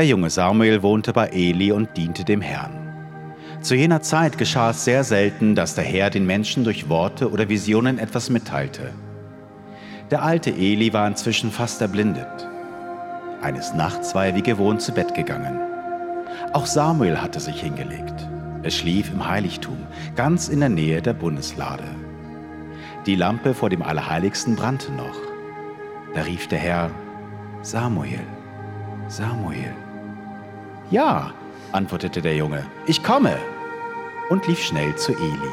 Der junge Samuel wohnte bei Eli und diente dem Herrn. Zu jener Zeit geschah es sehr selten, dass der Herr den Menschen durch Worte oder Visionen etwas mitteilte. Der alte Eli war inzwischen fast erblindet. Eines Nachts war er wie gewohnt zu Bett gegangen. Auch Samuel hatte sich hingelegt. Er schlief im Heiligtum, ganz in der Nähe der Bundeslade. Die Lampe vor dem Allerheiligsten brannte noch. Da rief der Herr, Samuel, Samuel. Ja, antwortete der Junge, ich komme und lief schnell zu Eli.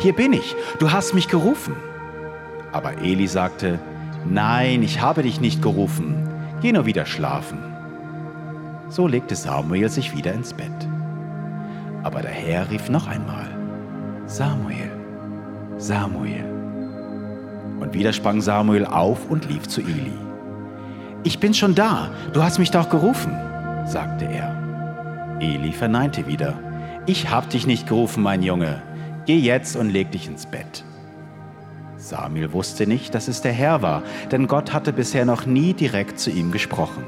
Hier bin ich, du hast mich gerufen. Aber Eli sagte, Nein, ich habe dich nicht gerufen, geh nur wieder schlafen. So legte Samuel sich wieder ins Bett. Aber der Herr rief noch einmal, Samuel, Samuel. Und wieder sprang Samuel auf und lief zu Eli. Ich bin schon da, du hast mich doch gerufen, sagte er. Eli verneinte wieder, ich hab dich nicht gerufen, mein Junge, geh jetzt und leg dich ins Bett. Samuel wusste nicht, dass es der Herr war, denn Gott hatte bisher noch nie direkt zu ihm gesprochen.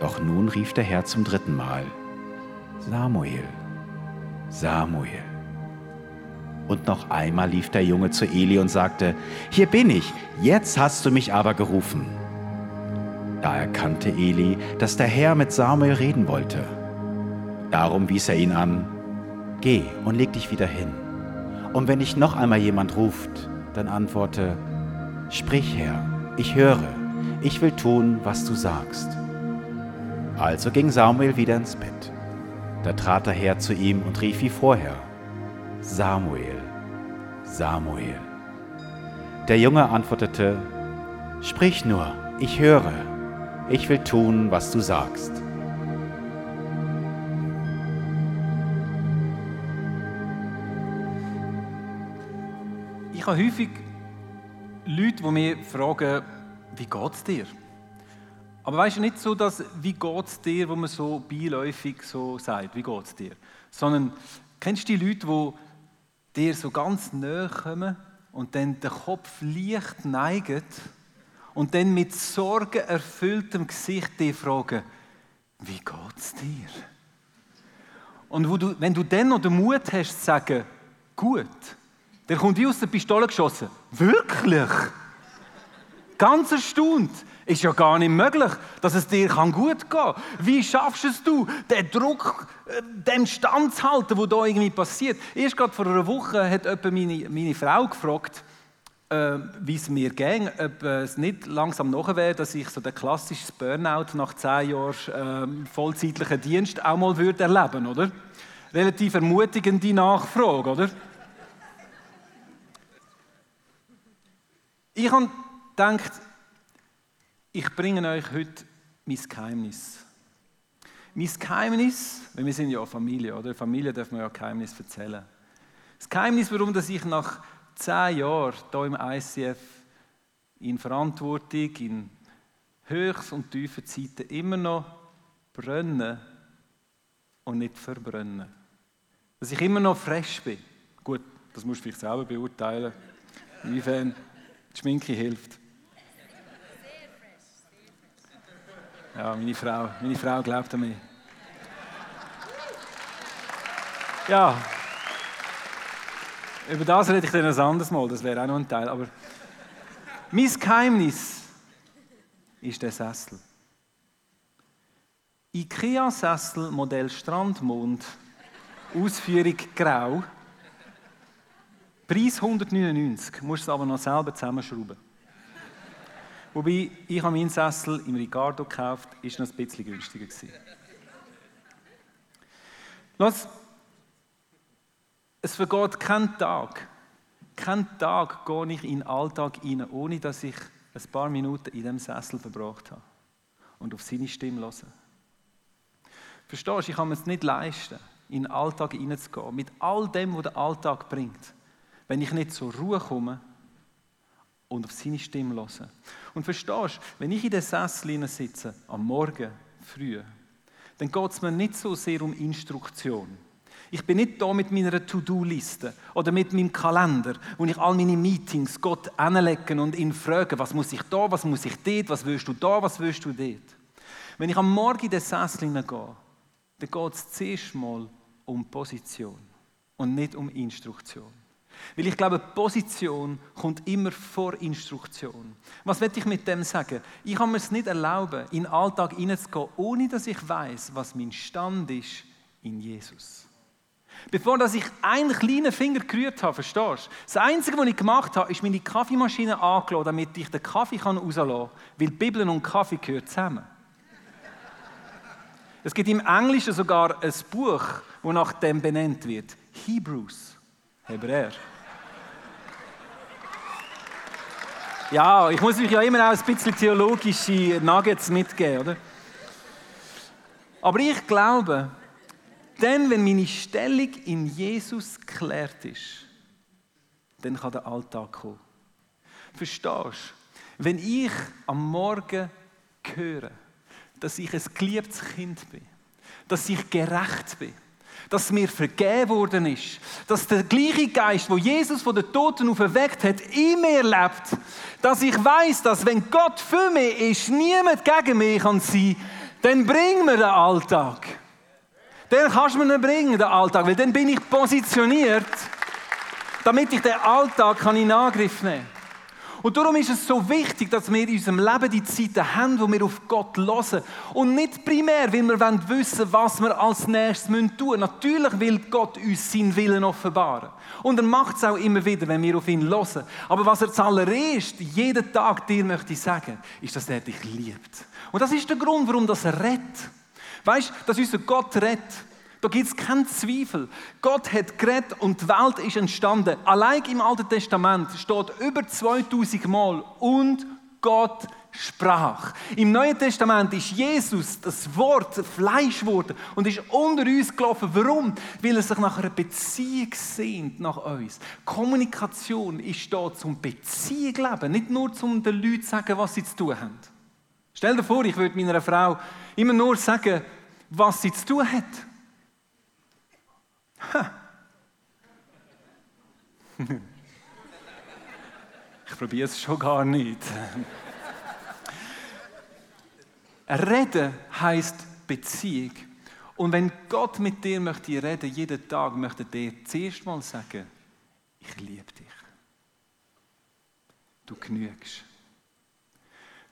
Doch nun rief der Herr zum dritten Mal, Samuel, Samuel. Und noch einmal lief der Junge zu Eli und sagte, Hier bin ich, jetzt hast du mich aber gerufen. Da erkannte Eli, dass der Herr mit Samuel reden wollte. Darum wies er ihn an, Geh und leg dich wieder hin. Und wenn dich noch einmal jemand ruft, dann antworte, Sprich Herr, ich höre, ich will tun, was du sagst. Also ging Samuel wieder ins Bett. Da trat der Herr zu ihm und rief wie vorher, Samuel, Samuel. Der Junge antwortete, Sprich nur, ich höre, ich will tun, was du sagst. Ich habe häufig Leute, die mich fragen, wie geht es dir? Aber weißt du, nicht so, dass «Wie geht es dir?», wo man so beiläufig so sagt, «Wie geht es dir?», sondern kennst du die Leute, die dir so ganz nahe kommen und dann den Kopf leicht neigen und dann mit sorgenerfülltem Gesicht dir fragen, «Wie geht es dir?». Und du, wenn du dann noch den Mut hast zu sagen, «Gut», der kommt wie aus der Pistole geschossen. Wirklich? Ganz erstaunt. Ist ja gar nicht möglich, dass es dir gut gehen kann. Wie schaffst es du, den Druck, äh, dem standzuhalten, der da irgendwie passiert? Erst gerade vor einer Woche hat jemand meine, meine Frau gefragt, äh, wie es mir ging, ob es nicht langsam nachher wäre, dass ich so den klassischen Burnout nach zehn Jahren äh, vollzeitlichen Dienst auch mal würde erleben, oder? Relativ ermutigende Nachfrage, oder? Ich habe gedacht, ich bringe euch heute mein Geheimnis. Mein Geheimnis, weil wir sind ja Familie, oder? Familie darf man ja Geheimnis erzählen. Das Geheimnis, warum dass ich nach zehn Jahren hier im ICF in Verantwortung, in Höchst- und tiefen Zeiten immer noch brenne und nicht verbrenne. Dass ich immer noch fresh bin. Gut, das musst du vielleicht selber beurteilen. Inwiefern die Schminke hilft. Ja, meine Frau, meine Frau glaubt an mich. Ja, über das rede ich dann ein anderes Mal, das wäre auch noch ein Teil. Aber mein Geheimnis ist der Sessel. IKEA-Sessel Modell Strandmond, Ausführung grau. Preis 199, musst es aber noch selber zusammenschrauben. Wobei, ich habe meinen Sessel im Ricardo gekauft, ist noch ein bisschen günstiger. Los, es vergeht kein Tag, kein Tag gehe ich in den Alltag hinein, ohne dass ich ein paar Minuten in dem Sessel verbracht habe und auf seine Stimme höre. Verstehst du, ich kann mir es nicht leisten, in den Alltag hineinzugehen, mit all dem, was der Alltag bringt wenn ich nicht zur Ruhe komme und auf seine Stimme höre. Und verstehst du, wenn ich in den Sessel sitze, am Morgen früh, dann geht es mir nicht so sehr um Instruktion. Ich bin nicht da mit meiner To-Do-Liste oder mit meinem Kalender, wo ich all meine Meetings Gott anlegen und ihn fragen, was muss ich da, was muss ich dort, was willst du da, was willst du dort. Wenn ich am Morgen in den Sessel gehe, dann geht es zuerst mal um Position und nicht um Instruktion. Weil ich glaube, Position kommt immer vor Instruktion. Was will ich mit dem sagen? Ich kann mir es nicht erlauben, in den Alltag hineinzugehen, ohne dass ich weiß, was mein Stand ist in Jesus. Bevor dass ich einen kleinen Finger gerührt habe, verstehst du? Das Einzige, was ich gemacht habe, ist meine Kaffeemaschine angelassen, damit ich den Kaffee rauslassen kann, weil Bibel und Kaffee gehören zusammen. Es gibt im Englischen sogar ein Buch, das nach dem benannt wird. Hebrews. Hebräer. Ja, ich muss euch ja immer auch ein bisschen theologische Nuggets mitgeben, oder? Aber ich glaube, denn wenn meine Stellung in Jesus geklärt ist, dann kann der Alltag kommen. Verstehst du? Wenn ich am Morgen höre, dass ich ein geliebtes Kind bin, dass ich gerecht bin, dass mir vergeben worden ist, dass der gleiche Geist, wo Jesus von den Toten auferweckt hat, in mir lebt, dass ich weiß, dass wenn Gott für mich ist, niemand gegen mich kann sein, dann bring mir den Alltag. Den kannst du mir nicht bringen, den Alltag, weil dann bin ich positioniert, damit ich den Alltag in Angriff nehmen kann. Und darum ist es so wichtig, dass wir in unserem Leben die Zeiten haben, wo wir auf Gott hören. Und nicht primär, weil wir wissen wollen, was wir als nächstes tun müssen. Natürlich will Gott uns seinen Willen offenbaren. Und er macht es auch immer wieder, wenn wir auf ihn hören. Aber was er zuallererst jeden Tag dir möchte sagen, ist, dass er dich liebt. Und das ist der Grund, warum das er rettet. Weißt du, dass unser Gott rettet. Da gibt es keinen Zweifel. Gott hat geredet und die Welt ist entstanden. Allein im Alten Testament steht über 2000 Mal und Gott sprach. Im Neuen Testament ist Jesus, das Wort, Fleisch geworden und ist unter uns gelaufen. Warum? Weil er sich nach einer Beziehung sehnt, nach uns. Kommunikation ist da zum Beziehung leben, nicht nur zum den Leuten sagen, was sie zu tun haben. Stell dir vor, ich würde meiner Frau immer nur sagen, was sie zu tun hat. Ich probiere es schon gar nicht. Reden heißt Beziehung. Und wenn Gott mit dir möchte reden, jeden Tag möchte er zuerst mal sagen, ich liebe dich. Du genügst.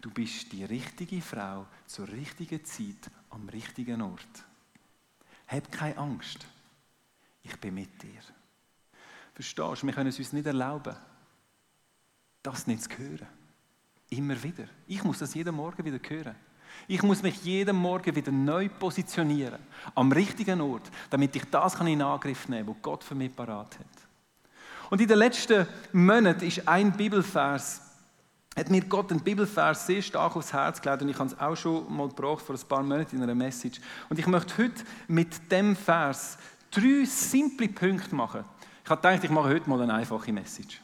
Du bist die richtige Frau zur richtigen Zeit am richtigen Ort. Hab keine Angst ich bin mit dir. Verstehst du, wir können es uns nicht erlauben, das nicht zu hören. Immer wieder. Ich muss das jeden Morgen wieder hören. Ich muss mich jeden Morgen wieder neu positionieren, am richtigen Ort, damit ich das in Angriff nehmen kann, was Gott für mich parat hat. Und in den letzten Monaten ist ein Bibelvers, hat mir Gott einen Bibelvers sehr stark aufs Herz gelegt und ich habe es auch schon mal gebraucht vor ein paar Monaten in einer Message. Und ich möchte heute mit dem Vers drei simple Punkte machen. Ich habe gedacht, ich mache heute mal eine einfache Message.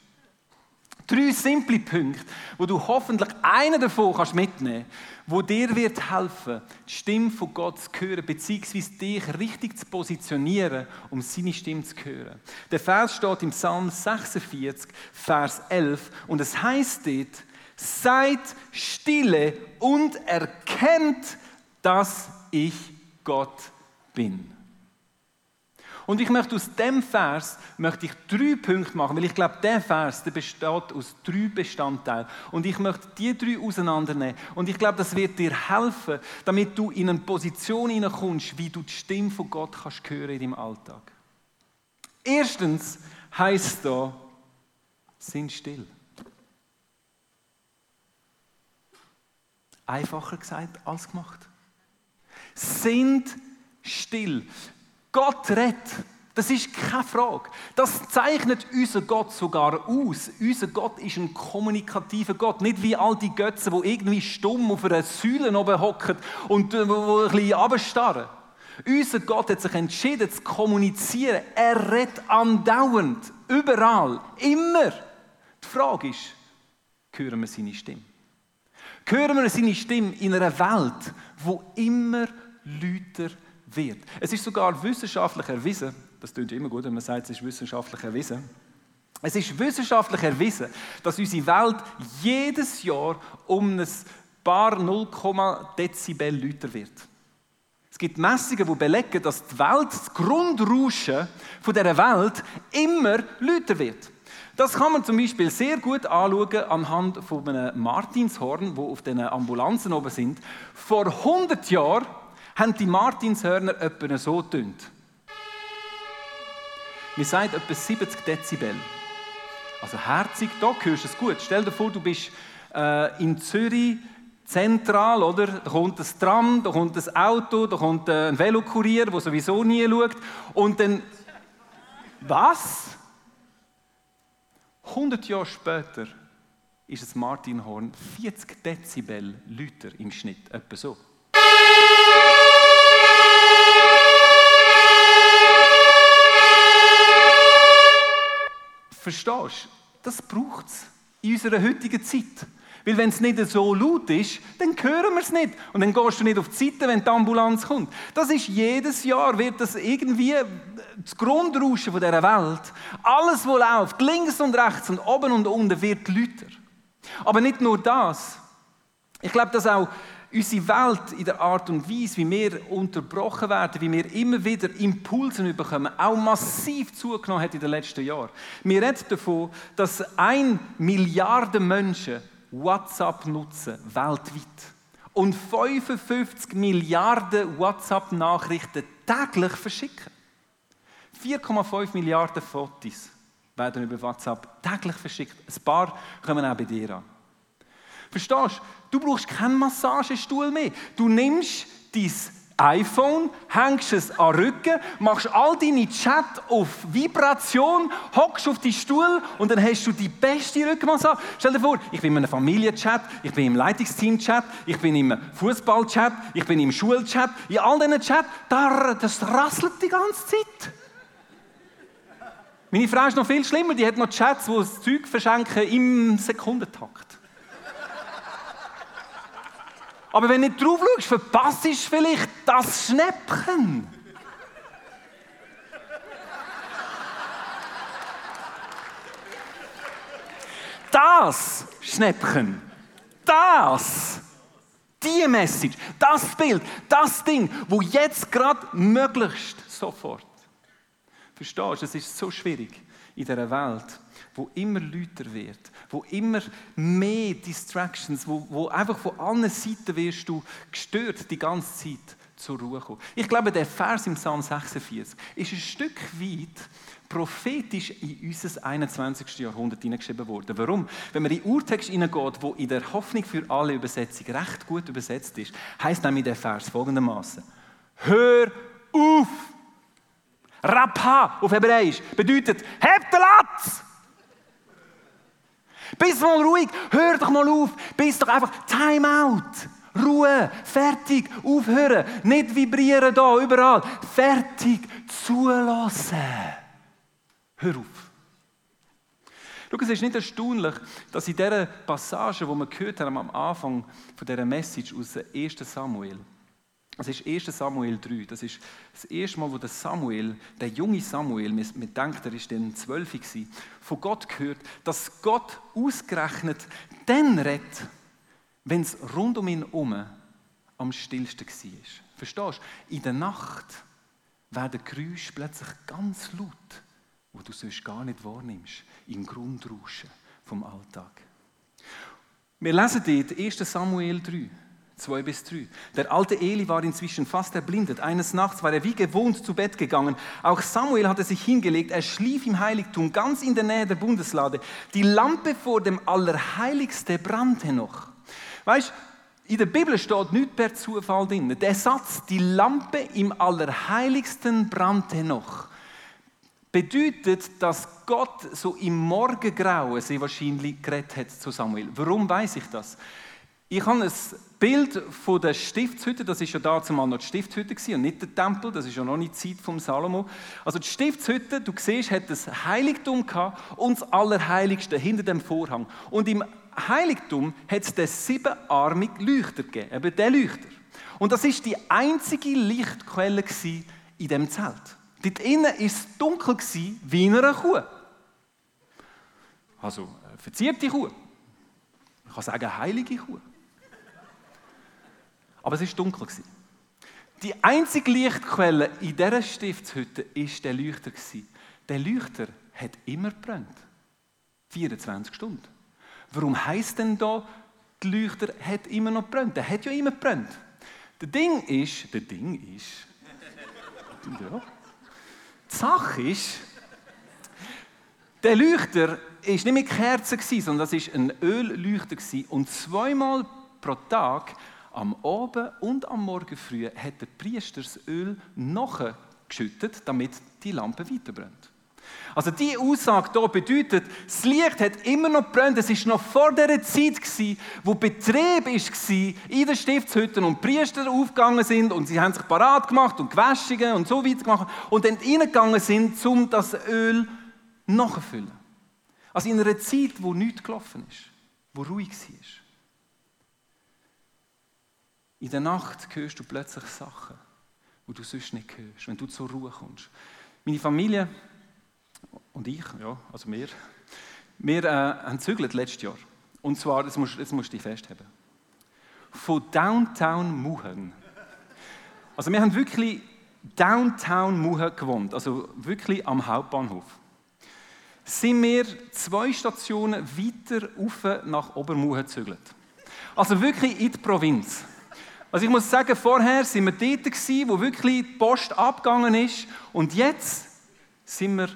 Drei simple Punkte, wo du hoffentlich einen davon kannst mitnehmen kannst, wo dir wird helfen, die Stimme von Gott zu hören, beziehungsweise dich richtig zu positionieren, um seine Stimme zu hören. Der Vers steht im Psalm 46, Vers 11, und es heißt dort, seid stille und erkennt, dass ich Gott bin. Und ich möchte aus dem Vers möchte ich drei Punkte machen, weil ich glaube, der Vers der besteht aus drei Bestandteilen. Und ich möchte die drei auseinandernehmen. Und ich glaube, das wird dir helfen, damit du in eine Position hineinkommst, wie du die Stimme von Gott kannst hören in deinem Alltag. Erstens heißt da, sind still. Einfacher gesagt als gemacht. Sind still. Gott rettet. Das ist keine Frage. Das zeichnet unser Gott sogar aus. Unser Gott ist ein kommunikativer Gott. Nicht wie all die Götzen, die irgendwie stumm auf einer Säule oben hocken und äh, wo ein bisschen runterstarren. Unser Gott hat sich entschieden zu kommunizieren. Er redet andauernd, überall, immer. Die Frage ist, hören wir seine Stimme? Hören wir seine Stimme in einer Welt, wo immer lauter wird. Es ist sogar wissenschaftlich erwiesen, das klingt immer gut, wenn man sagt, es ist wissenschaftlich erwiesen. Es ist wissenschaftlich erwiesen, dass unsere Welt jedes Jahr um ein paar 0, Dezibel lauter wird. Es gibt Messungen, die belegen, dass die Welt, das Grundrauschen von dieser Welt immer lauter wird. Das kann man zum Beispiel sehr gut anschauen anhand von einem Martinshorn, wo auf den Ambulanzen oben sind. Vor 100 Jahren haben die Martinshörner etwa so tönt. Wir sagen etwa 70 Dezibel. Also herzig, da hörst du es gut. Stell dir vor, du bist äh, in Zürich zentral, oder? Da kommt ein Tram, da kommt ein Auto, da kommt äh, ein Velokurier, der sowieso nie schaut. Und dann, was? 100 Jahre später ist das Martinhorn 40 Dezibel lauter im Schnitt, etwa so. Verstehst du? Das braucht es in unserer heutigen Zeit. Weil wenn es nicht so laut ist, dann hören wir es nicht. Und dann gehst du nicht auf die Seite, wenn die Ambulanz kommt. Das ist jedes Jahr, wird das irgendwie das Grundrauschen von dieser Welt. Alles, was läuft, links und rechts und oben und unten, wird lauter. Aber nicht nur das. Ich glaube, dass auch unsere Welt in der Art und Weise, wie wir unterbrochen werden, wie wir immer wieder Impulse bekommen, auch massiv zugenommen hat in den letzten Jahren. Wir reden davon, dass ein Milliarde Menschen WhatsApp nutzen, weltweit. Und 55 Milliarden WhatsApp-Nachrichten täglich verschicken. 4,5 Milliarden Fotos werden über WhatsApp täglich verschickt. Ein paar kommen auch bei dir an. Verstehst du? Du brauchst keinen Massagestuhl mehr. Du nimmst dein iPhone, hängst es an den Rücken, machst all deine Chat auf Vibration, hockst auf die Stuhl und dann hast du die beste Rückenmassage. Stell dir vor, ich bin in einem Familienchat, ich bin im Leitungsteam-Chat, ich bin im Fußballchat, ich bin im Schulchat, in all diesen Chat, das rasselt die ganze Zeit. Meine Frau ist noch viel schlimmer, die hat noch Chats, wo das Zeug verschenken im Sekundentakt. Aber wenn du nicht drauf schaust, verpasst du vielleicht das Schnäppchen. Das Schnäppchen, das, die Message, das Bild, das Ding, wo jetzt gerade möglichst sofort. Verstehst du, es ist so schwierig in dieser Welt, wo immer lauter wird, wo immer mehr Distractions, wo, wo einfach von allen Seiten wirst du gestört die ganze Zeit zur Ruhe kommen. Ich glaube, der Vers im Psalm 46 ist ein Stück weit prophetisch in unser 21. Jahrhundert hineingeschrieben worden. Warum? Wenn man in den Urtext hineingeht, wo in der Hoffnung für alle Übersetzung recht gut übersetzt ist, heißt nämlich der Vers folgendermaßen: Hör auf! Rapha auf Hebräisch bedeutet, heb den Latz! Bist mal ruhig, hör doch mal auf, bist doch einfach Time out. Ruhe, fertig, aufhören, nicht vibrieren da, überall. Fertig, zulassen. Hör auf. Schau, es ist nicht erstaunlich, dass in dieser Passage, die wir gehört haben am Anfang von dieser Message aus 1. Samuel, das ist 1. Samuel 3. Das ist das erste Mal, wo der Samuel, der junge Samuel, man denkt, er war dann zwölf, von Gott gehört, dass Gott ausgerechnet dann redet, wenn es rund um ihn herum am stillsten war. Verstehst du? In der Nacht werden Geräusche plötzlich ganz laut, wo du sonst gar nicht wahrnimmst, im Grundrauschen vom Alltag. Wir lesen dort 1. Samuel 3. 2 bis 3. Der alte Eli war inzwischen fast erblindet. Eines Nachts war er wie gewohnt zu Bett gegangen. Auch Samuel hatte sich hingelegt. Er schlief im Heiligtum, ganz in der Nähe der Bundeslade. Die Lampe vor dem Allerheiligste brannte noch. Weißt in der Bibel steht nicht per Zufall drin. Der Satz, die Lampe im Allerheiligsten brannte noch, bedeutet, dass Gott so im Morgengrauen sehr wahrscheinlich geredet hat zu Samuel. Warum weiß ich das? Ich habe ein Bild von der Stiftshütte, das ist ja dazu mal noch die Stiftshütte und nicht der Tempel, das ist ja noch nicht die Zeit vom Salomo. Also die Stiftshütte, du siehst, hat das Heiligtum gehabt und das Allerheiligste hinter dem Vorhang. Und im Heiligtum hat es den siebenarmigen Leuchter gegeben, eben der Leuchter. Und das ist die einzige Lichtquelle in dem Zelt. Dort innen war es dunkel wie in einer Kuh. Also, eine verzierte Kuh. Ich kann sagen, heilige Kuh. Aber es war dunkel. Die einzige Lichtquelle in dieser Stiftshütte war der Leuchter. Der Leuchter hat immer gebrannt. 24 Stunden. Warum heisst denn da, der Leuchter hat immer noch gebrannt? Der hat ja immer gebrannt. Der Ding ist, der Ding ist, ja. Die Sache ist, der Leuchter war nicht mit Kerzen, sondern das war ein Ölleuchter. Und zweimal pro Tag, am Abend und am Morgen früh, hat der Priester das Öl nachgeschüttet, damit die Lampe weiterbrennt. Also die Aussage hier bedeutet, das Licht hat immer noch brennt. Es war noch vor der Zeit, wo Betrieb war in den Stiftshütten und Priester aufgegangen sind und sie haben sich parat gemacht und gewaschen und so weiter gemacht und dann reingegangen sind, um das Öl nachzufüllen. Also in einer Zeit, wo nichts gelaufen ist, wo ruhig war. In der Nacht hörst du plötzlich Sachen, die du sonst nicht hörst, wenn du zur Ruhe kommst. Meine Familie und ich, ja, also wir, wir äh, haben zügelt letztes Jahr. Und zwar, das musst, das musst du dich festhalten, von Downtown Muhen. Also wir haben wirklich Downtown Muhen gewohnt, also wirklich am Hauptbahnhof. Sind wir zwei Stationen weiter rauf nach Obermuhen gezügelt. Also wirklich in die Provinz. Also ich muss sagen, vorher sind wir dort gewesen, wo wirklich die Post abgegangen ist und jetzt sind wir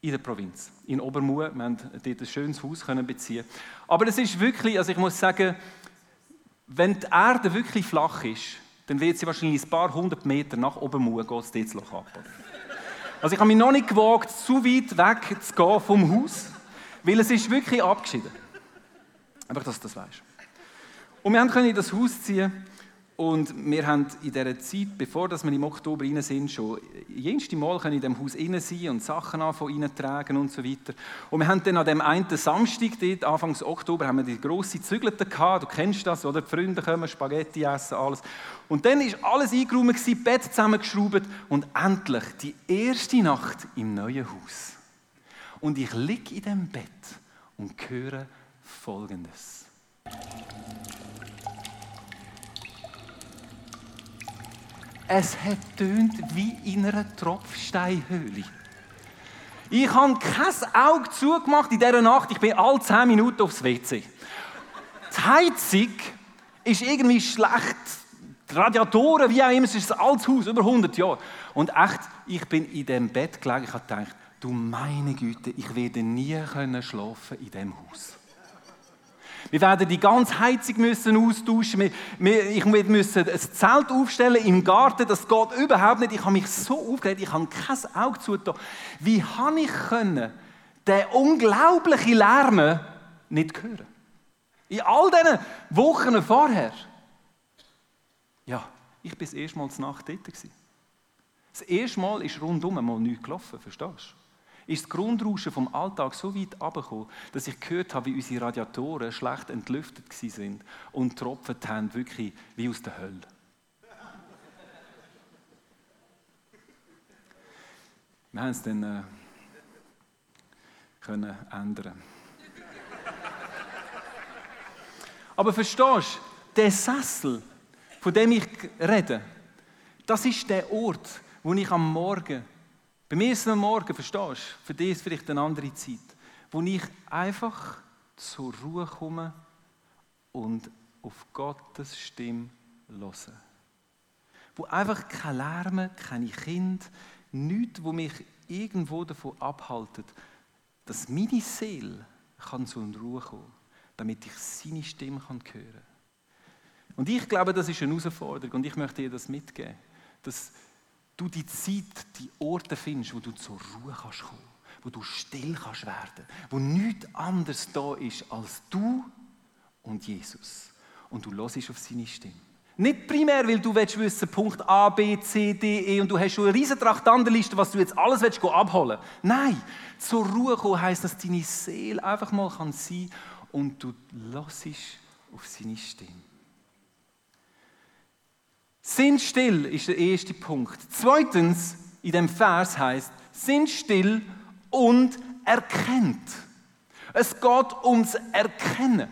in der Provinz, in Obermuhe. Wir haben dort ein schönes Haus können beziehen. Aber es ist wirklich, also ich muss sagen, wenn die Erde wirklich flach ist, dann wird sie wahrscheinlich ein paar hundert Meter nach Obermuhe geht dort Loch ab. Also ich habe mich noch nicht gewagt, zu weit weg zu gehen vom Haus, weil es ist wirklich abgeschieden. Einfach, dass du das weißt. Und wir können in das Haus ziehen und wir haben in dieser Zeit, bevor wir im Oktober rein sind, schon jedes Mal in diesem Haus rein sein und Sachen anfangen tragen und so weiter. Und wir haben dann an dem einen Samstag, dort, Anfang Oktober, haben wir die grosse Zügelte gehabt. Du kennst das, oder? Die Freunde kommen, Spaghetti essen, alles. Und dann war alles eingeräumt, Bett zusammengeschraubt und endlich die erste Nacht im neuen Haus. Und ich liege in dem Bett und höre Folgendes. Es hat tönt wie in einer Tropfsteinhöhle. Ich habe kein Auge zugemacht in dieser Nacht. Ich bin alle 10 Minuten aufs WC. Die Heizung ist irgendwie schlecht. Die Radiatoren, wie auch immer, es ist ein altes Haus, über 100 Jahre. Und echt, ich bin in dem Bett gelegen, ich habe gedacht, du meine Güte, ich werde nie schlafen in diesem Haus. Wir werden die ganze Heizung müssen austauschen. Wir, ich muss ein Zelt aufstellen im Garten. Das geht überhaupt nicht. Ich habe mich so aufgeregt. Ich habe kein Auge zugetan. Wie habe ich den unglaublichen Lärm nicht hören? In all diesen Wochen vorher. Ja, ich war Mal Nacht dort. Das erste Mal ist rundum mal nichts gelaufen, verstehst du? Ist das Grundrauschen vom Alltag so weit abgekommen, dass ich gehört habe, wie unsere Radiatoren schlecht entlüftet sind und tropft haben, wirklich wie aus der Hölle. Wir haben es dann äh, können ändern. Aber verstehst du, der Sessel, von dem ich rede, das ist der Ort, wo ich am Morgen bei mir ist es am Morgen, verstehst du? Für dich ist es vielleicht eine andere Zeit, wo ich einfach zur Ruhe komme und auf Gottes Stimme höre. Wo einfach kein Lärm, keine Kinder, nichts, wo mich irgendwo davon abhaltet, dass meine Seele kann zur Ruhe kommen damit ich seine Stimme hören kann. Und ich glaube, das ist eine Herausforderung und ich möchte dir das mitgeben, dass du die Zeit, die Orte findest, wo du zur Ruhe kannst kommen, wo du still kannst werden, wo nichts anderes da ist als du und Jesus. Und du hörst auf seine Stimme. Nicht primär, weil du willst wissen, Punkt A, B, C, D, E und du hast schon eine riesen Traktandenliste, was du jetzt alles willst, abholen Nein, zur Ruhe kommen heisst, dass deine Seele einfach mal kann sein und du hörst auf seine Stimme. Sind still ist der erste Punkt. Zweitens, in dem Vers heißt, sind still und erkennt. Es geht ums Erkennen.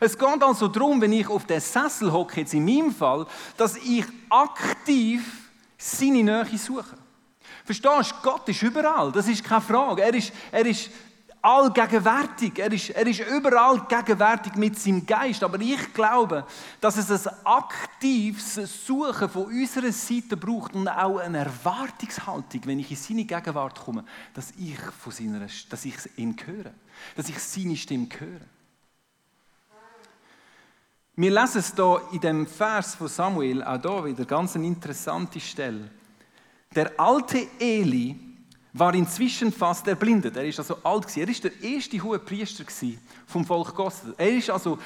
Es geht also darum, wenn ich auf den Sessel hocke, jetzt in meinem Fall, dass ich aktiv seine Nähe suche. Verstehst du? Gott ist überall, das ist keine Frage. Er ist, er ist allgegenwärtig. Er ist, er ist überall gegenwärtig mit seinem Geist. Aber ich glaube, dass es ein aktives Suchen von unserer Seite braucht und auch eine Erwartungshaltung, wenn ich in seine Gegenwart komme, dass ich, von seiner, dass ich ihn höre. Dass ich seine Stimme höre. Wir lesen es hier in dem Vers von Samuel, auch hier wieder ganz eine interessante Stelle. Der alte Eli war inzwischen fast erblindet. Er ist also alt gewesen. Er ist der erste hohe Priester vom Volk Gottes. Er ist also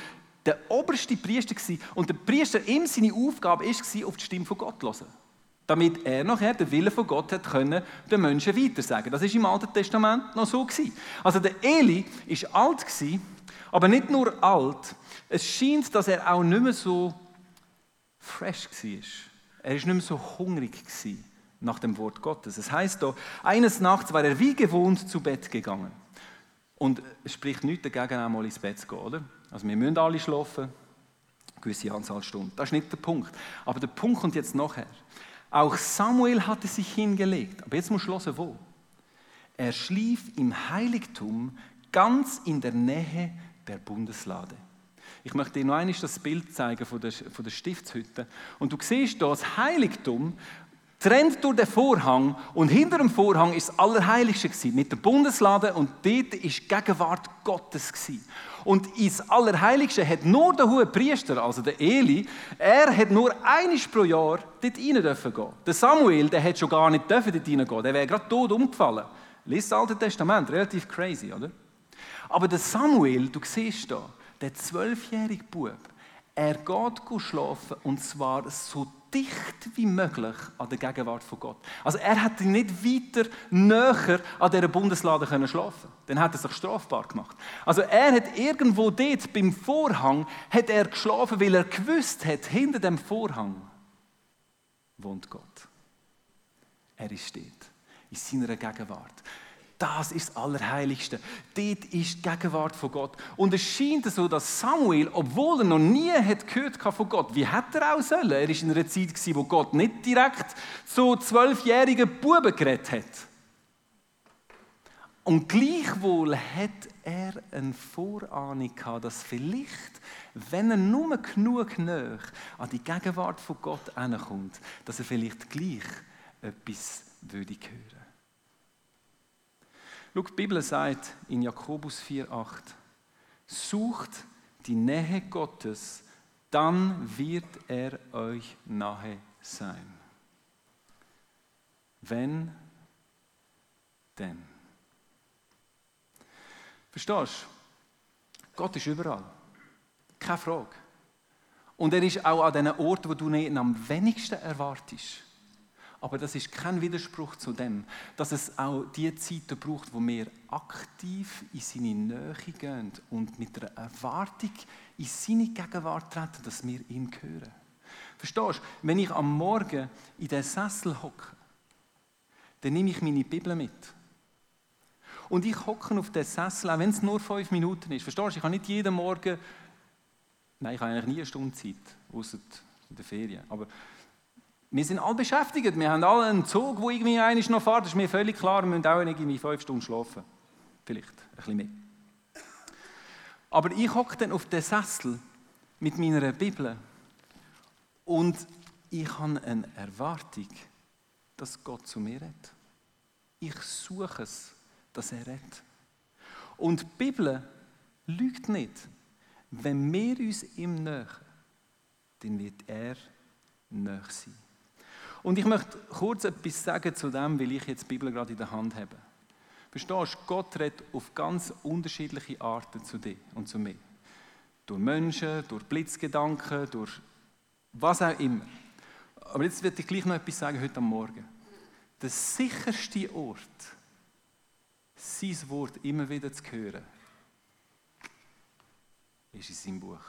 der oberste Priester gewesen. und der Priester ihm seine Aufgabe ist auf die Stimme von Gott zu hören. Damit er nachher den Willen von Gott hat können, den Menschen weitersagen. Das ist im Alten Testament noch so gewesen. Also der Eli ist alt gewesen, aber nicht nur alt. Es scheint, dass er auch nicht mehr so fresh war. Er ist nicht mehr so hungrig gewesen nach dem Wort Gottes. Es heißt da, eines Nachts war er wie gewohnt zu Bett gegangen. Und es spricht nichts dagegen, einmal ins Bett zu gehen, oder? Also wir müssen alle schlafen, eine gewisse Anzahl Stunden. Das ist nicht der Punkt. Aber der Punkt kommt jetzt nachher. Auch Samuel hatte sich hingelegt. Aber jetzt muss du hören, wo. Er schlief im Heiligtum ganz in der Nähe der Bundeslade. Ich möchte dir noch einmal das Bild zeigen von der, von der Stiftshütte. Und du siehst hier das Heiligtum, trennt durch den Vorhang und hinter dem Vorhang ist das Allerheiligste mit der Bundeslade und dort ist die Gegenwart Gottes gewesen. Und ins Allerheiligste hat nur der hohe Priester, also der Eli, er hat nur einiges pro Jahr dort rein dürfen gehen. Der Samuel, der hat schon gar nicht dürfen dort reingehen, der wäre gerade tot umgefallen. Lies das Alte Testament, relativ crazy, oder? Aber der Samuel, du siehst da, der zwölfjährige Bub, er geht schlafen und zwar so dicht wie möglich an der Gegenwart von Gott. Also er hätte nicht weiter näher an dieser Bundeslade können schlafen. Dann hat er sich strafbar gemacht. Also er hat irgendwo dort beim Vorhang hat er geschlafen, weil er gewusst hat, hinter dem Vorhang wohnt Gott. Er ist dort in seiner Gegenwart. Das ist das Allerheiligste. Dort ist die Gegenwart von Gott. Und es scheint so, dass Samuel, obwohl er noch nie hat gehört von Gott, wie hätte er auch sollen? Er war in einer Zeit, wo Gott nicht direkt zu zwölfjährigen Buben geredet hat. Und gleichwohl hat er eine Vorahnung gehabt, dass vielleicht, wenn er nur genug näher an die Gegenwart von Gott ankommt, dass er vielleicht gleich etwas würde hören. Schau, die Bibel sagt in Jakobus 4,8: Sucht die Nähe Gottes, dann wird er euch nahe sein. Wenn denn? Verstehst du? Gott ist überall. Keine Frage. Und er ist auch an den Orten, wo du ihn am wenigsten erwartest. Aber das ist kein Widerspruch zu dem, dass es auch die Zeiten braucht, wo wir aktiv in seine Nähe gehen und mit einer Erwartung in seine Gegenwart treten, dass wir ihn hören. Verstehst du? Wenn ich am Morgen in den Sessel hocke, dann nehme ich meine Bibel mit. Und ich hocke auf den Sessel, auch wenn es nur fünf Minuten ist. Verstehst du? Ich habe nicht jeden Morgen, nein, ich habe eigentlich nie eine Stunde Zeit, außer in der Ferien. Aber wir sind alle beschäftigt. Wir haben alle einen Zug, der irgendwie eines noch fährt. Das ist mir völlig klar. Wir müssen auch irgendwie fünf Stunden schlafen. Vielleicht ein bisschen mehr. Aber ich hocke dann auf den Sessel mit meiner Bibel und ich habe eine Erwartung, dass Gott zu mir redet. Ich suche es, dass er redet. Und die Bibel lügt nicht. Wenn wir uns ihm nähern, dann wird er näher sein. Und ich möchte kurz etwas sagen zu dem, weil ich jetzt die Bibel gerade in der Hand habe. Verstehst du, Gott redet auf ganz unterschiedliche Arten zu dir und zu mir. Durch Menschen, durch Blitzgedanken, durch was auch immer. Aber jetzt werde ich gleich noch etwas sagen heute am Morgen. Der sicherste Ort, sein Wort immer wieder zu hören, ist in seinem Buch.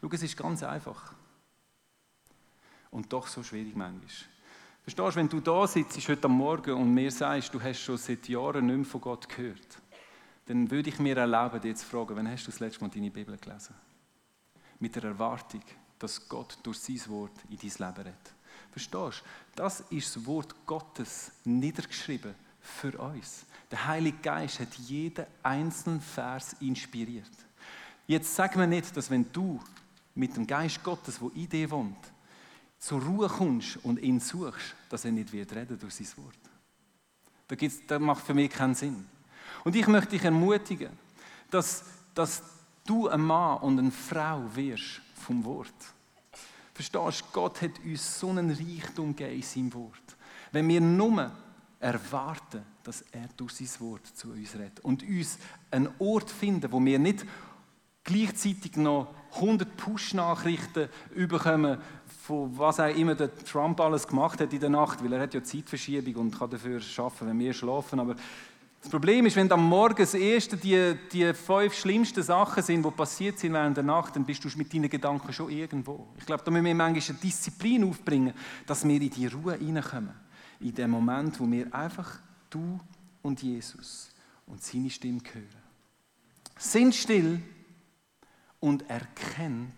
Schau, es ist ganz einfach und doch so schwierig manchmal. Verstehst du, wenn du da sitzt heute am Morgen und mir sagst, du hast schon seit Jahren nicht mehr von Gott gehört, dann würde ich mir erlauben, dir zu fragen, wann hast du das letzte Mal deine Bibel gelesen? Mit der Erwartung, dass Gott durch sein Wort in dein Leben redet. Verstehst du? Das ist das Wort Gottes niedergeschrieben für uns. Der Heilige Geist hat jeden einzelnen Vers inspiriert. Jetzt sag mir nicht, dass wenn du mit dem Geist Gottes, wo in dir wohnt, zur Ruhe kommst und ihn suchst, dass er nicht wird reden durch sein Wort. Das, das macht für mich keinen Sinn. Und ich möchte dich ermutigen, dass, dass du ein Mann und eine Frau wirst vom Wort. Verstehst du, Gott hat uns so einen Reichtum gegeben in seinem Wort. Wenn wir nur erwarten, dass er durch sein Wort zu uns redet und uns einen Ort finden, wo wir nicht gleichzeitig noch 100 Push-Nachrichten bekommen, von was auch immer der Trump alles gemacht hat in der Nacht, weil er hat ja Zeitverschiebung und kann dafür schaffen, wenn wir schlafen. Aber das Problem ist, wenn am Morgen das erste die, die fünf schlimmsten Sachen sind, die passiert sind während der Nacht, dann bist du mit deinen Gedanken schon irgendwo. Ich glaube, da müssen wir manchmal eine Disziplin aufbringen, dass wir in die Ruhe hineinkommen. In dem Moment, wo wir einfach du und Jesus und seine Stimme hören. Sind still und erkennen.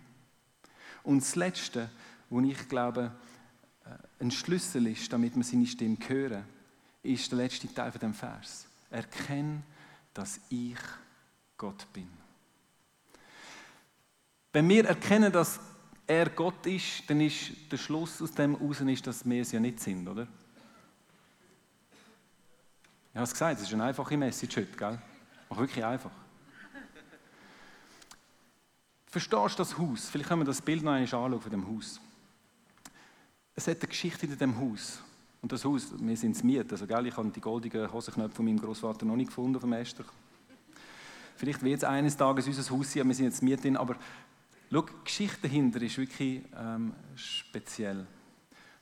Und das Letzte, wo ich glaube, äh, ein Schlüssel ist, damit wir seine Stimme hören, ist der letzte Teil von dem Vers. Erkenn, dass ich Gott bin. Wenn wir erkennen, dass er Gott ist, dann ist der Schluss aus dem heraus, dass wir es ja nicht sind, oder? Ich habe es gesagt, es ist eine einfache Message heute, gell? Auch wirklich einfach. Verstehst du das Haus? Vielleicht können wir das Bild noch einmal anschauen von dem Haus. Es hat eine Geschichte in dem Haus. Und das Haus, wir sind es miet. Also, gell, ich habe die goldigen Hosenknöpfe von meinem Großvater noch nicht gefunden dem Ester. Vielleicht wird es eines Tages unser Haus sein, wir sind jetzt miet drin. Aber schau, die Geschichte dahinter ist wirklich ähm, speziell.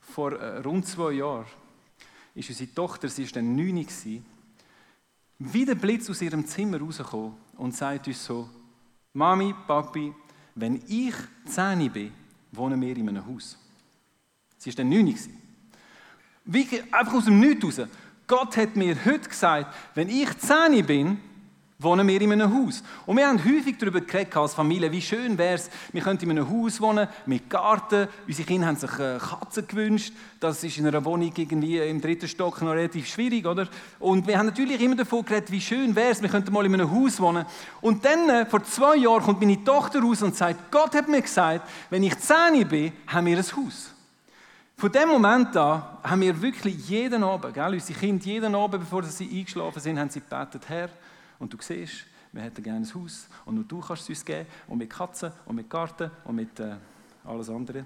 Vor äh, rund zwei Jahren ist unsere Tochter, sie war dann neun, wie der Blitz aus ihrem Zimmer rausgekommen und sagt uns so, Mami, Papi, wenn ich zehn bin, wohnen wir in einem Haus. Sie war dann neun. Wie, einfach aus dem Nichts raus. Gott hat mir heute gesagt, wenn ich zehn bin, wohnen wir in einem Haus. Und wir haben häufig darüber geredet als Familie, wie schön wäre es, wir könnten in einem Haus wohnen, mit Garten. Unsere Kinder haben sich äh, Katzen gewünscht. Das ist in einer Wohnung irgendwie im dritten Stock noch relativ schwierig, oder? Und wir haben natürlich immer davon geredet, wie schön wäre es, wir könnten mal in einem Haus wohnen. Und dann, äh, vor zwei Jahren, kommt meine Tochter raus und sagt, Gott hat mir gesagt, wenn ich zehn bin, haben wir ein Haus. Von dem Moment an haben wir wirklich jeden Abend, gell, unsere Kinder jeden Abend, bevor sie eingeschlafen sind, haben sie gebetet, Herr, und du siehst, wir hätten gerne ein Haus und nur du kannst es uns geben und mit Katzen und mit Garten und mit äh, alles andere.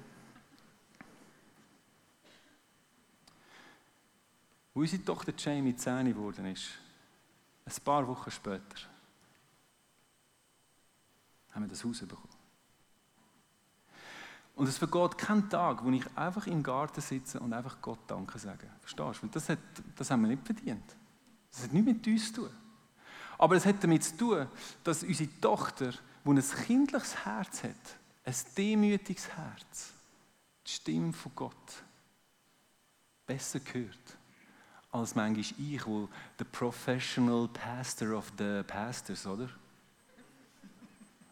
Wo unsere Tochter Jamie 10 geworden ist, ein paar Wochen später, haben wir das Haus bekommen. Und es vergeht kein Tag, wo ich einfach im Garten sitze und einfach Gott Danke sage. Verstehst du? das, hat, das haben wir nicht verdient. Das hat nichts mit uns zu tun. Aber es hat damit zu tun, dass unsere Tochter, die ein kindliches Herz hat, ein demütiges Herz, die Stimme von Gott besser hört als manchmal ich, wo der Professional Pastor of the Pastors, oder?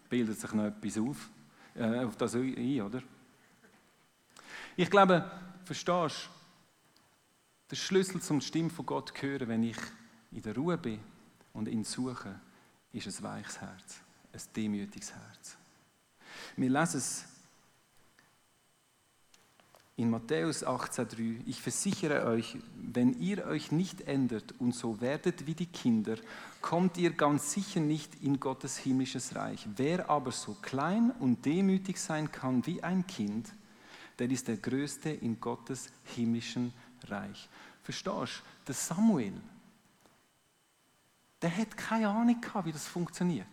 Bildet sich noch etwas auf, äh, auf das ein, oder? Ich glaube, verstehst du, der Schlüssel zum Stimme von Gott hören, wenn ich in der Ruhe bin und ihn suche, ist ein weiches Herz, ein demütiges Herz. Wir lesen es in Matthäus 18,3, ich versichere euch, wenn ihr euch nicht ändert und so werdet wie die Kinder, kommt ihr ganz sicher nicht in Gottes himmlisches Reich. Wer aber so klein und demütig sein kann wie ein Kind, der ist der Größte in Gottes himmlischen Reich. Verstehst du? Der Samuel, der hat keine Ahnung gehabt, wie das funktioniert.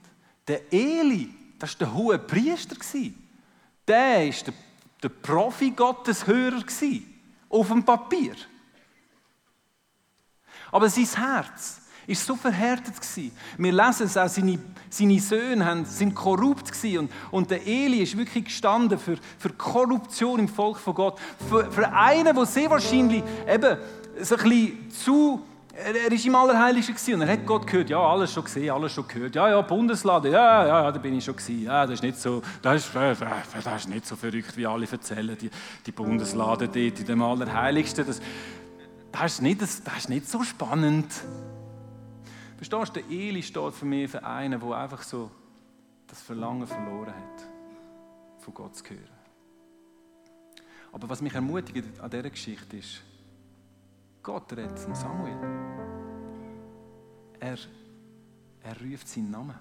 Der Eli, das war der hohe Priester. Der war der, der Profi-Gotteshörer auf dem Papier. Aber sein Herz war so verhärtet Wir lesen es auch, seine, seine Söhne sind korrupt und, und der Eli ist wirklich gestanden für, für Korruption im Volk von Gott. Für, für einen, der sehr wahrscheinlich eben so ein bisschen zu Er, ist im Allerheiligsten und er hat Gott gehört, ja, alles schon gesehen, alles schon gehört. Ja, ja, Bundeslade, ja, ja, ja, da bin ich schon gewesen. Ja, das ist nicht so, das ist, das ist nicht so verrückt, wie alle erzählen, die, die Bundeslade dort in dem Allerheiligsten. Das, das, ist nicht, das, das ist nicht so spannend. Verstehst du, der Eli steht für mich für einen, der einfach so das Verlangen verloren hat, von Gott zu hören. Aber was mich ermutigt an dieser Geschichte ist, Gott redet Samuel. Er, er ruft seinen Namen.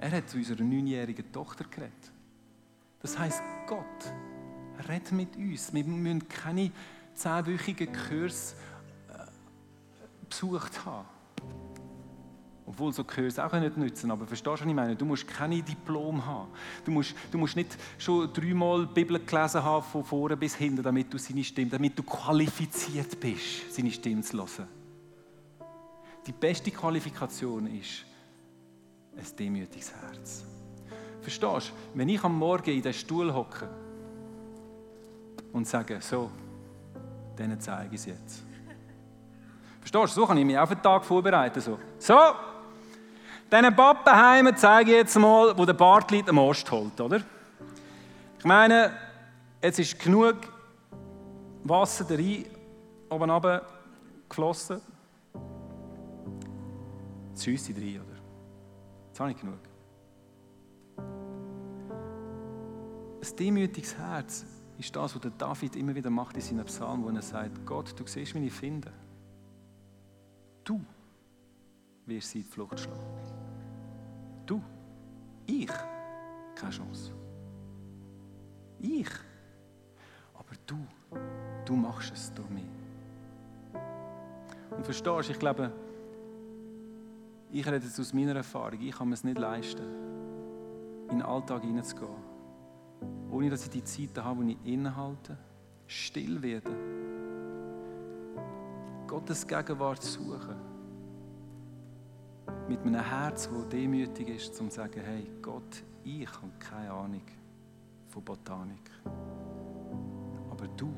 Er hat zu unserer neunjährigen Tochter geredet. Das heißt, Gott redet mit uns. Wir müssen keine zehnwöchigen Kurs äh, besucht haben. Obwohl so Kurse auch nicht nützen, aber verstehst du, was ich meine? Du musst keine Diplom haben. Du musst, du musst nicht schon dreimal die Bibel gelesen haben, von vorne bis hinten, damit du seine Stimme, damit du qualifiziert bist, seine Stimme zu hören. Die beste Qualifikation ist ein demütiges Herz. Verstehst du? Wenn ich am Morgen in den Stuhl hocke und sage, so, denen zeige ich es jetzt. Verstehst du? So kann ich mich auf den Tag vorbereiten. So, so diesen Pappenheimen zeige ich jetzt mal, wo der Bartlied am Ost holt, oder? Ich meine, jetzt ist genug Wasser da rein, oben runter geflossen. Sie rein, oder? Jetzt habe ich genug. Ein demütiges Herz ist das, was der David immer wieder macht in seinen Psalmen, wo er sagt, Gott, du siehst, ich finde. Du wirst sie in die Flucht schlagen. Du. Ich. Keine Chance. Ich. Aber du. Du machst es durch mich. Und verstehst ich glaube, ich rede jetzt aus meiner Erfahrung, ich kann mir es nicht leisten, in den Alltag hineinzugehen, ohne dass ich die Zeiten habe, wo ich innehalte, still werde, Gottes Gegenwart suchen mit einem Herz, das demütig ist, um zu sagen, hey Gott, ich habe keine Ahnung von Botanik. Aber du,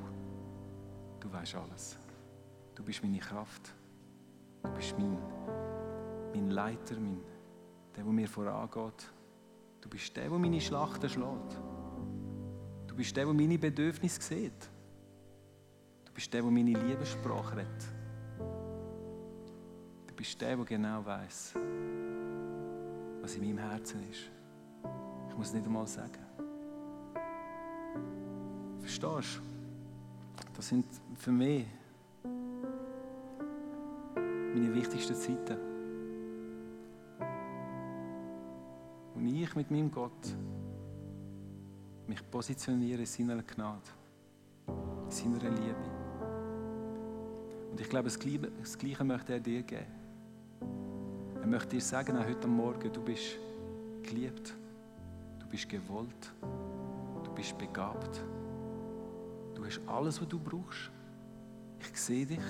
du weißt alles. Du bist meine Kraft. Du bist mein, mein Leiter, mein, der, der mir vorangeht. Du bist der, der meine Schlachten schlägt. Du bist der, der meine Bedürfnisse sieht. Du bist der, der meine Liebessprache redet bist der, der genau weiß, was in meinem Herzen ist. Ich muss es nicht einmal sagen. Verstehst du? Das sind für mich meine wichtigsten Zeiten. Und ich mit meinem Gott mich positioniere in seiner Gnade, in seiner Liebe. Und ich glaube, das Gleiche, möchte er dir geben. Ich möchte dir sagen, auch heute Morgen, du bist geliebt, du bist gewollt, du bist begabt. Du hast alles, was du brauchst. Ich sehe dich.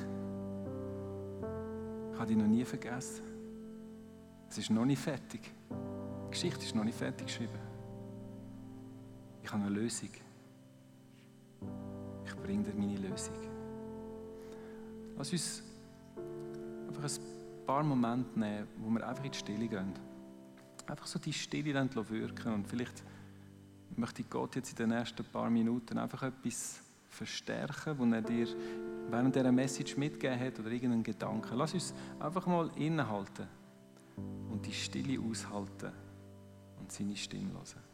Ich habe dich noch nie vergessen. Es ist noch nicht fertig. Die Geschichte ist noch nicht fertig geschrieben. Ich habe eine Lösung. Ich bringe dir meine Lösung. Lass uns paar Momente nehmen, wo wir einfach in die Stille gehen. Einfach so die Stille dann wirken und vielleicht möchte Gott jetzt in den nächsten paar Minuten einfach etwas verstärken, was er dir während dieser Message mitgegeben hat oder irgendeinen Gedanken. Lass uns einfach mal innehalten und die Stille aushalten und seine Stimme hören.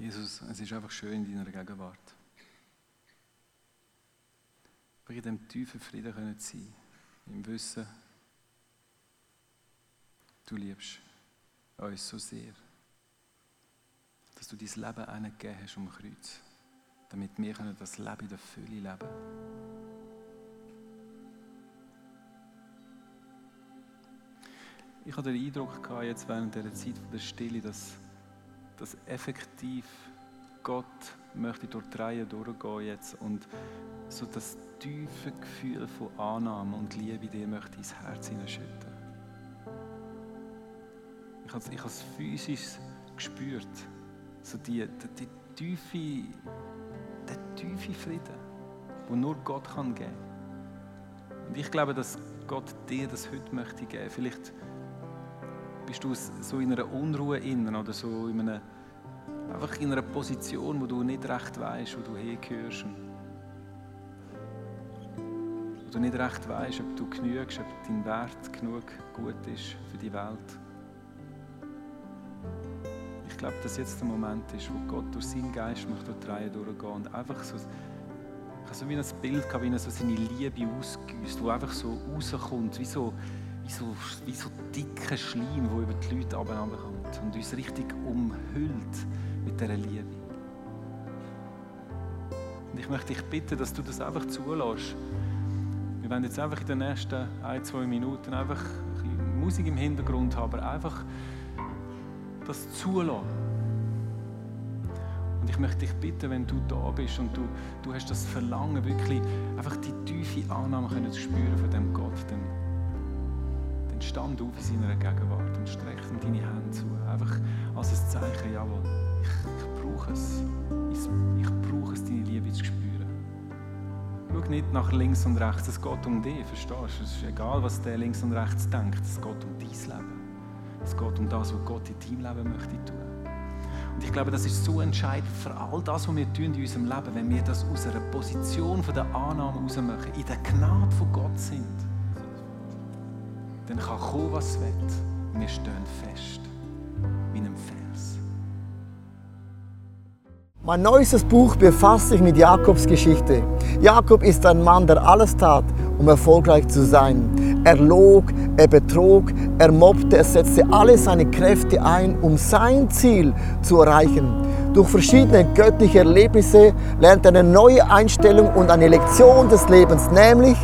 Jesus, es ist einfach schön in deiner Gegenwart. Aber in diesem tiefen Frieden können sein, im Wissen, du liebst uns so sehr, dass du dein Leben angegeben hast um Kreuz, damit wir das Leben in der Fülle leben können. Ich hatte den Eindruck jetzt während dieser Zeit der Stille, dass, dass effektiv Gott möchte durch die Reihe durchgehen jetzt und so das tiefe Gefühl von Annahme und Liebe dir möchte ins Herz hineinschütten. Ich habe, ich habe es physisch gespürt, so die, die, die tiefe, der tiefe Frieden, den nur Gott kann geben kann. Und ich glaube, dass Gott dir das heute möchte geben. Vielleicht bist du so in einer Unruhe innen oder so in einer, einfach in einer Position, wo du nicht recht weißt, wo du hingehörst. Wo du nicht recht weißt, ob du genügst, ob dein Wert genug gut ist für die Welt. Ich glaube, dass jetzt der Moment ist, wo Gott durch seinen Geist durch die Reihe durchgehen und einfach so ich habe so wie ein Bild gehabt, wie er so seine Liebe ausgüsst, wo einfach so rauskommt, wie so, wie so, wie so dicker Schleim, der über die Leute runterkommt und uns richtig umhüllt mit dieser Liebe. Und ich möchte dich bitten, dass du das einfach zulässt. Wir werden jetzt einfach in den nächsten ein, zwei Minuten einfach ein Musik im Hintergrund haben, aber einfach das zulassen. Und ich möchte dich bitten, wenn du da bist und du, du hast das Verlangen, wirklich einfach die tiefe Annahme können zu spüren von dem Gott, dann dann stand auf in seiner Gegenwart und streck deine Hände zu. Einfach als ein Zeichen, jawohl, ich, ich brauche es. Ich, ich brauche es, deine Liebe zu spüren. Schau nicht nach links und rechts, es geht um dich, verstehst du? Es ist egal, was der links und rechts denkt, es geht um dein Leben. Es geht um das, was Gott in deinem Leben möchte tun. Und ich glaube, das ist so entscheidend für all das, was wir tun in unserem Leben, wenn wir das aus einer Position von der Annahme heraus machen, in der Gnade von Gott sind dann kann kommen, was will. Wir stehen fest, wie einem Fels. Mein neuestes Buch befasst sich mit Jakobs Geschichte. Jakob ist ein Mann, der alles tat, um erfolgreich zu sein. Er log, er betrog, er mobbte, er setzte alle seine Kräfte ein, um sein Ziel zu erreichen. Durch verschiedene göttliche Erlebnisse lernt er eine neue Einstellung und eine Lektion des Lebens, nämlich,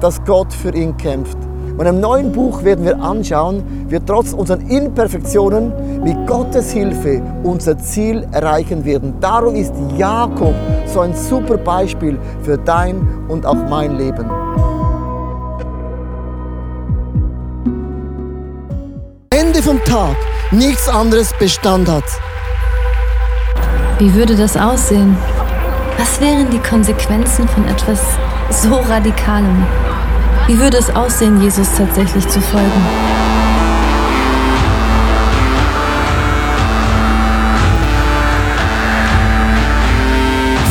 dass Gott für ihn kämpft. Und im neuen Buch werden wir anschauen, wie trotz unseren Imperfektionen mit Gottes Hilfe unser Ziel erreichen werden. Darum ist Jakob so ein super Beispiel für dein und auch mein Leben. Ende vom Tag nichts anderes Bestand hat. Wie würde das aussehen? Was wären die Konsequenzen von etwas so Radikalem? Wie würde es aussehen, Jesus tatsächlich zu folgen?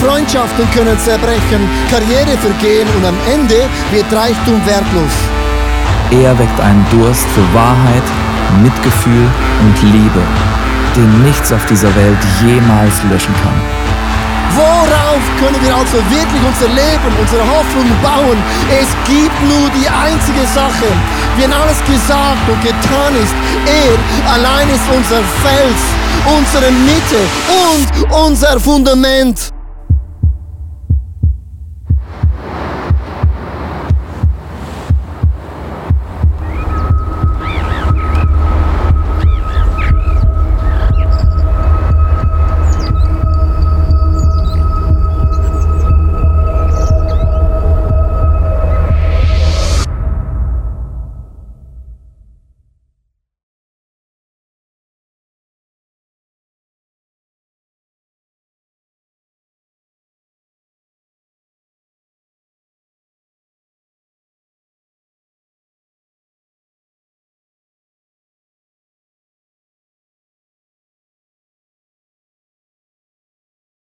Freundschaften können zerbrechen, Karriere vergehen und am Ende wird Reichtum wertlos. Er weckt einen Durst für Wahrheit, Mitgefühl und Liebe, den nichts auf dieser Welt jemals löschen kann. Worauf können wir also wirklich unser Leben, unsere Hoffnung bauen? Es gibt nur die einzige Sache. Wenn alles gesagt und getan ist, er allein ist unser Fels, unsere Mitte und unser Fundament.